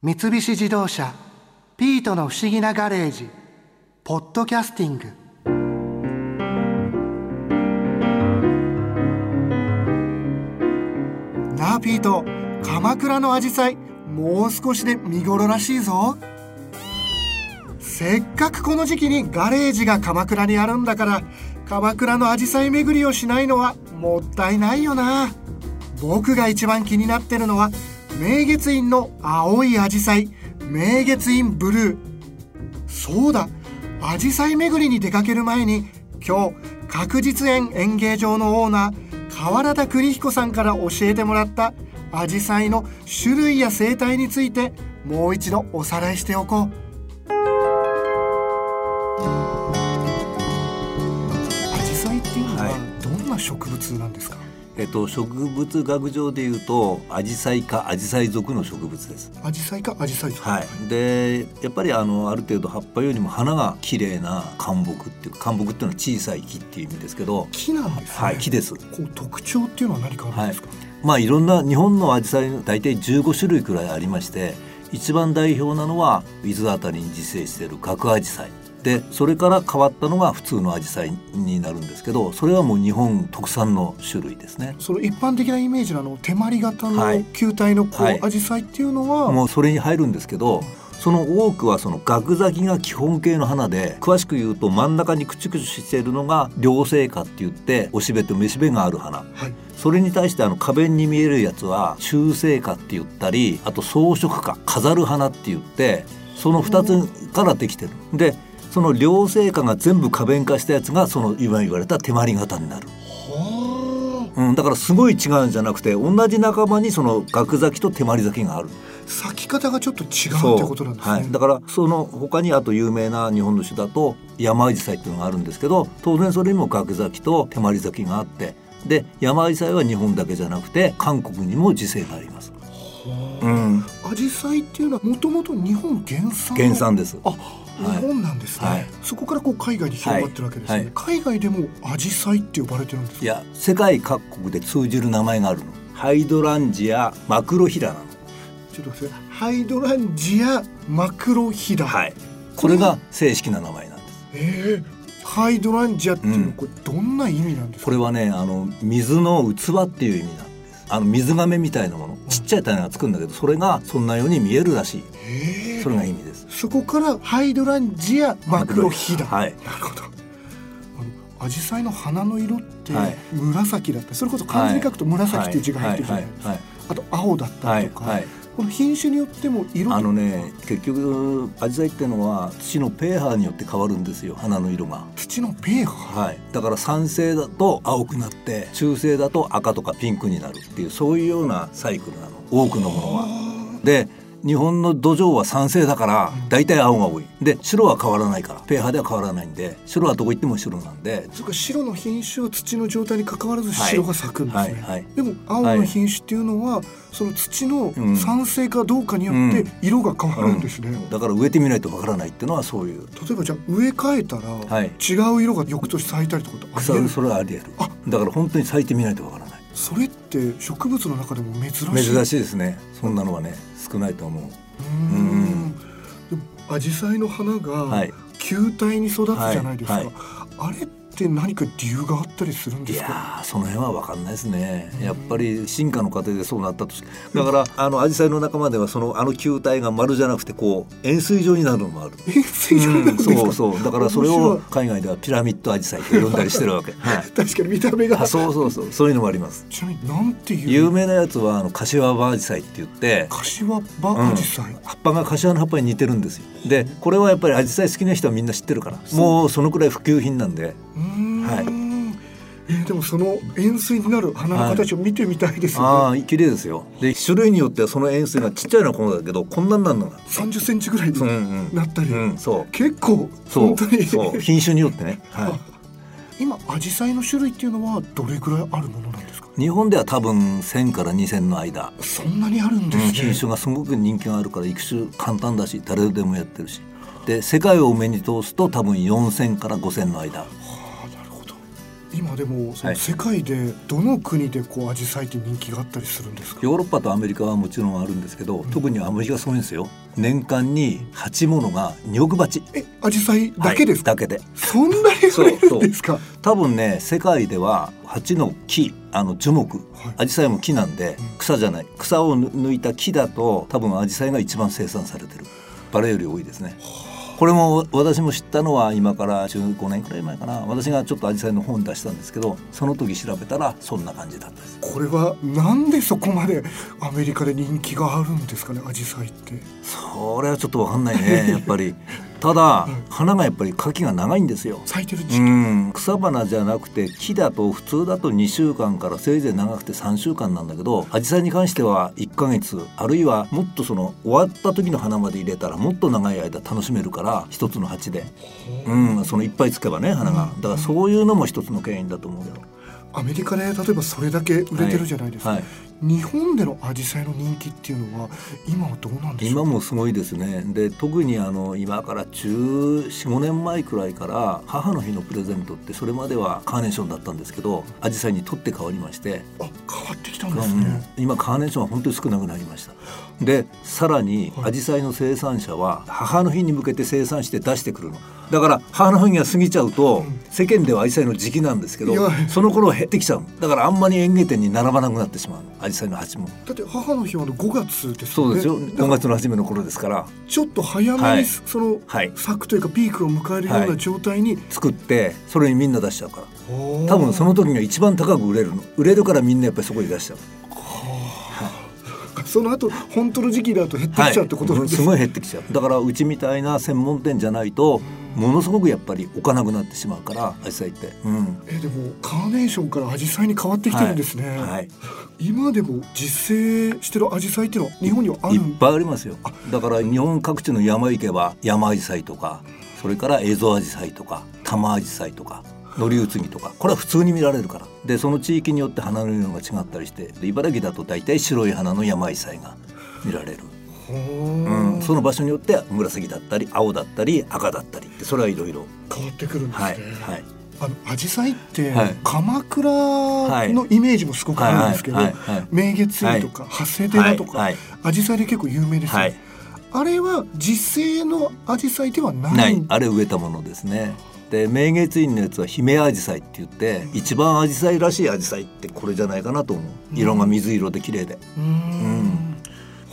三菱自動車「ピートの不思議なガレージ」「ポッドキャスティング」なあピート鎌倉のアジサイもう少しで見頃らしいぞ。せっかくこの時期にガレージが鎌倉にあるんだから鎌倉のアジサイ巡りをしないのはもったいないよな。僕が一番気になってるのは明月院の青いアジサイ明月院ブルー。そうだアジサイ巡りに出かける前に今日確実園演芸場のオーナー河原田邦彦さんから教えてもらったアジサイの種類や生態についてもう一度おさらいしておこう。アジサイっていうのはどんな植物なんですか、えっと、植物学上でいうとアジサイかアジサイ属の植物です。アジサイかアジサイ属。はい、でやっぱりあのある程度葉っぱよりも花が綺麗な灌木っていう灌木っていうのは小さい木っていう意味ですけど、木なんですね、はい、木です。こう特徴っていうのは何かあるんですか、まあいろんな日本のアジサイ大体15種類くらいありまして一番代表なのは伊豆あたりに自生している角アジサイでそれから変わったのが普通のアジサイになるんですけどそれはもう日本特産の種類ですね。その一般的なイメージのあの手まり型はい。の球体のこう、はい。アジサイっていうのは、もうそれに入るんですけどその多くはそのガク咲きが基本形の花で詳しく言うと真ん中にクチュクチュしているのが両生花って言っておしべとめしべがある花。はい、それに対してあの花弁に見えるやつは中生花って言ったりあと装飾花飾る花って言ってその2つからできてる。でその両生花が全部花弁化したやつがその今言われた手まり型になる。はうん、だからすごい違うんじゃなくて同じ仲間にそのガク咲きと手まり咲きがある。あ咲き方がちょっと違うってことなんですね、はい、だからその他にあと有名な日本の種だと山アジサイっていうのがあるんですけど当然それにも角咲きと手まり咲きがあってで山アジサイは日本だけじゃなくて韓国にも自生があります。うん、アジサイっていうのはもともと日本原産の？原産です。あ日本なんですね、はい。そこからこう海外に広がってるわけですね、はい。海外でもアジサイって呼ばれてるんですか？いや世界各国で通じる名前があるの。ハイドランジアマクロヒラなの。ちょっと待ってハイドランジアマクロヒダ、はい。これが正式な名前なんです。えー。ハイドランジアっていうのはうん。これどんな意味なんですか、これはねあの水の器っていう意味なんです。あの水亀みたいなもの。ちっちゃい種がつくんだけどそれがそんなように見えるらしい。えーそれが意味です。そこからハイドランジアマクロヒダ、はい。なるほど。アジサイの花の色ってはい。紫だった。りそれこそ漢字に書くと紫っていう字が入ってるじゃないですか、はい。あと青だったはいりとか、はい。この品種によっても色あのね結局アジサイってのは土のペーハーによって変わるんですよ。花の色が。土のペーハはい。だから酸性だと青くなって中性だと赤とかピンクになるっていうそういうようなサイクルなの。多くのものは。で日本の土壌は酸性だから大体青が多い。で白は変わらないから。ペーハーでは変わらないんで白はどこ行っても白なんで。それから白の品種は土の状態に関わらずはい。白が咲くんですね、はいはい。でも青の品種っていうのは、その土のうん酸性かどうかによって色が変わるんですね、だから植えてみないとわからないっていうのはそういう。例えばじゃあ植え替えたら、はい。違う色が翌年咲いたりとかってありそれそれはあり得る。あ。だから本当に咲いてみないとわからない。それって植物の中でも珍しい？珍いしいですね。そんなのはね少ないと思う。うーん。でもアジサイの花がはい。球体に育つじゃないですか、はい。はい。あれって何か理由があったりするんいですか？その辺は分かんないですね。やっぱり進化の過程でそうなったとしだからあのアジサイの仲間ではそのあの球体が丸じゃなくてこう円錐状になるのもある。円錐状なんですか、そうそう。だからそれを海外ではピラミッドアジサイと呼んだりしてるわけ、はい、確かに見た目が。あそうそうそう。そういうのもあります。ちなみになんていう？有名なやつはあの柏葉アジサイって言って柏葉アジサイ、葉っぱが柏の葉っぱに似てるんですよ。でこれはやっぱりアジサイ好きな人はみんな知ってるからもうそのくらい普及品なんで。うーんはい。えーでもその円錐になる花の形を見てみたいですよね、ああ綺麗ですよ。で種類によってはその円錐がちっちゃいのはこのだけどこんなんなんのが30センチぐらいにう。んうん。なったり、うんそう。結構そう。本当に。そう。品種によってね、は今アジサイの種類っていうのはどれぐらいあるものなんですか？い、日本では多分1000から2000の間、そんなにあるんですね、品種がすごく人気があるから育種簡単だし誰でもやってるし。で世界を目に通すと多分4000から5000の間今でもそのはい。世界でどの国でこう紫陽花って人気があったりするんですか？ヨーロッパとアメリカはもちろんあるんですけど、特にアメリカはすごいんですよ年間に鉢物が2億鉢え紫陽花だけですか、はいだけで。そんなに増えるんですか？多分ね世界では鉢の木あの樹木はい。アジサイも木なんで草じゃない。草を抜いた木だと多分アジサイが一番生産されてる。バラより多いですねこれも私も知ったのは今から15年くらい前かな。私がちょっとアジサイの本出したんですけどその時調べたらそんな感じだったです。これはなんでそこまでアメリカで人気があるんですかね紫陽花って。それはちょっとわかんないねやっぱり ただ花がやっぱり花期が長いんですよ。う咲いてる時期、ん、草花じゃなくて木だと普通だと2週間からせいぜい長くて3週間なんだけどアジサイに関しては1ヶ月あるいはもっとその終わった時の花まで入れたらもっと長い間楽しめるから一つの鉢で、う。ん、そのいっぱいつけばね花が。だからそういうのも一つの原因だと思うよ。アメリカで例えばそれだけ売れてるじゃないですか、はい日本での紫陽花の人気っていうのは今はどうなんでしょう今もすごいですね。で特にあの今から1415年前くらいから母の日のプレゼントってそれまではカーネーションだったんですけどアジサイに取って変わりまして。あ変わってきたんですね、うん。今カーネーションは本当に少なくなりました。でさらにはい。アジサイの生産者は母の日に向けて生産して出してくるの。だから母の日が過ぎちゃうと、ん。世間ではアジサイの時期なんですけどその頃減ってきちゃう。のだからあんまり園芸店に並ばなくなってしまう。のアジサイの鉢も。だって母の日はあの5月ですよね。そうですよ。だから5月の初めの頃ですから。ちょっと早めに、はい。そのはい。咲くというかピークを迎えるようはない。状態に、作ってそれにみんな出しちゃうから。多多分その時が一番高く売れるの。売れるからみんなやっぱりそこに出しちゃう。その後本当の時期だと減ってきちゃうってことなんですすごい減ってきちゃう。だからうちみたいな専門店じゃないとものすごくやっぱり置かなくなってしまうからアジサイって、うん、えでもカーネーションから紫陽花に変わってきてるんですね、はい。はい。今でも実生してる紫陽花っていうのは日本にはあるいっぱいありますよ。だから日本各地の山行けば山アジサイとかそれからエゾアジサイとか玉アジサイとか乗り移りとかこれは普通に見られるから。でその地域によって花の色が違ったりしてで茨城だと大体白い花の山アジサイが見られる、ほうーん、その場所によっては紫だったり青だったり赤だったりそれはいろいろ。変わってくるんですね、はい。はい。あの紫陽花って、はい。鎌倉のイメージもすごくあるんですけど、明月院とか発生寺とか、はい。紫陽花で結構有名ですよ、はい。あれは実生の紫陽花ではない。あれ植えたものですね。で明月院のやつは姫アジサイって言って一番アジサイらしいアジサイってこれじゃないかなと思う。色が水色で綺麗で、うーん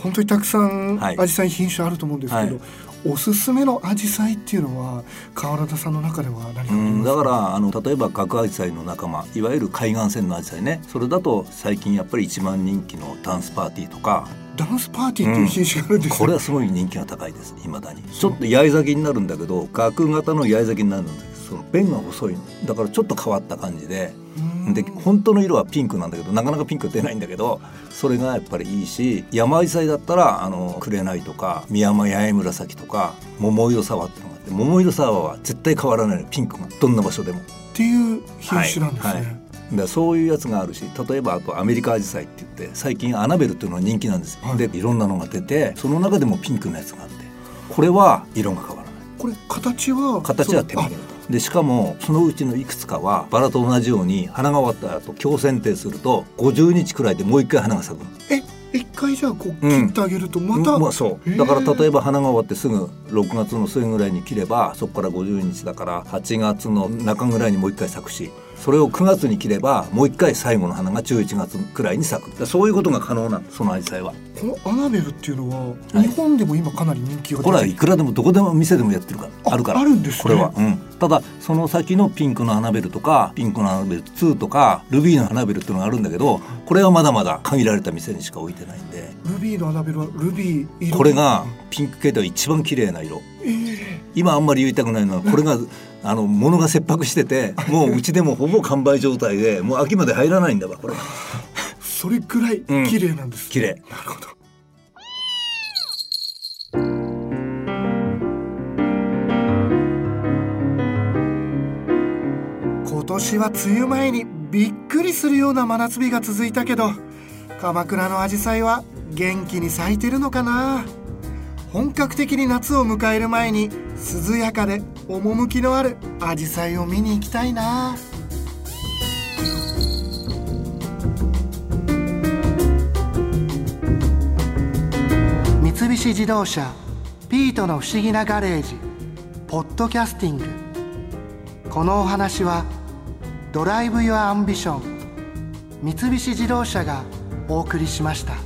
本当にたくさんはい。紫陽花品種あると思うんですけど、はい。おすすめの紫陽花っていうのは川原田さんの中では何かありうん、ますだからあの例えば角アジサイの仲間いわゆる海岸線のアジサイね。それだと最近やっぱり一番人気のダンスパーティーとか。ダンスパーティーっていう品種があるんですよ、これはすごい人気が高いです未だに。ちょっと八重咲きになるんだけど角型の八重咲きになるんだけどその弁が細いの。だからちょっと変わった感じで。うんで本当の色はピンクなんだけどなかなかピンク出ないんだけどそれがやっぱりいいし山アジサイだったらあの紅とか宮山八重紫とか桃色サワーってのがあって桃色サワーは絶対変わらないのピンクが。どんな場所でも。っていう品種なんですね、はいはい。でそういうやつがあるし例えばあとアメリカアジサイって言って最近アナベルっていうのが人気なんですよ、はい。でいろんなのが出てその中でもピンクのやつがあってこれは色が変わらない。これ形は形は手そう前でしかもそのうちのいくつかはバラと同じように花が終わった後強剪定すると50日くらいでもう一回花が咲くえ一回じゃあこううん。切ってあげるとまた、うんまあそう。だから例えば花が終わってすぐ6月の末ぐらいに切ればそこから50日だから8月の中ぐらいにもう一回咲くしそれを9月に切ればもう一回最後の花が11月くらいに咲く。そういうことが可能なのそのアジサイは。このアナベルっていうのは、はい。日本でも今かなり人気がこれはいくらでもどこでも店でもやってるからああるから。あるんですね。これは、うん、ただその先のピンクのアナベルとかピンクのアナベル2とかルビーのアナベルっていうのがあるんだけどこれはまだまだ限られた店にしか置いてないんで。ルビーのアナベルはルビー色。これがピンク系では一番綺麗な色。ええ今あんまり言いたくないのはこれがあの物が切迫してて もううちでもほぼ完売状態でもう秋まで入らないんだわこれそれくらい綺麗なんです、綺麗。なるほど。今年は梅雨前にびっくりするような真夏日が続いたけど鎌倉の紫陽花は元気に咲いてるのかな。本格的に夏を迎える前に涼やかで趣のあるアジサイを見に行きたいな三菱自動車ピートの不思議なガレージポッドキャスティングこのお話は Drive your Ambition 三菱自動車がお送りしました。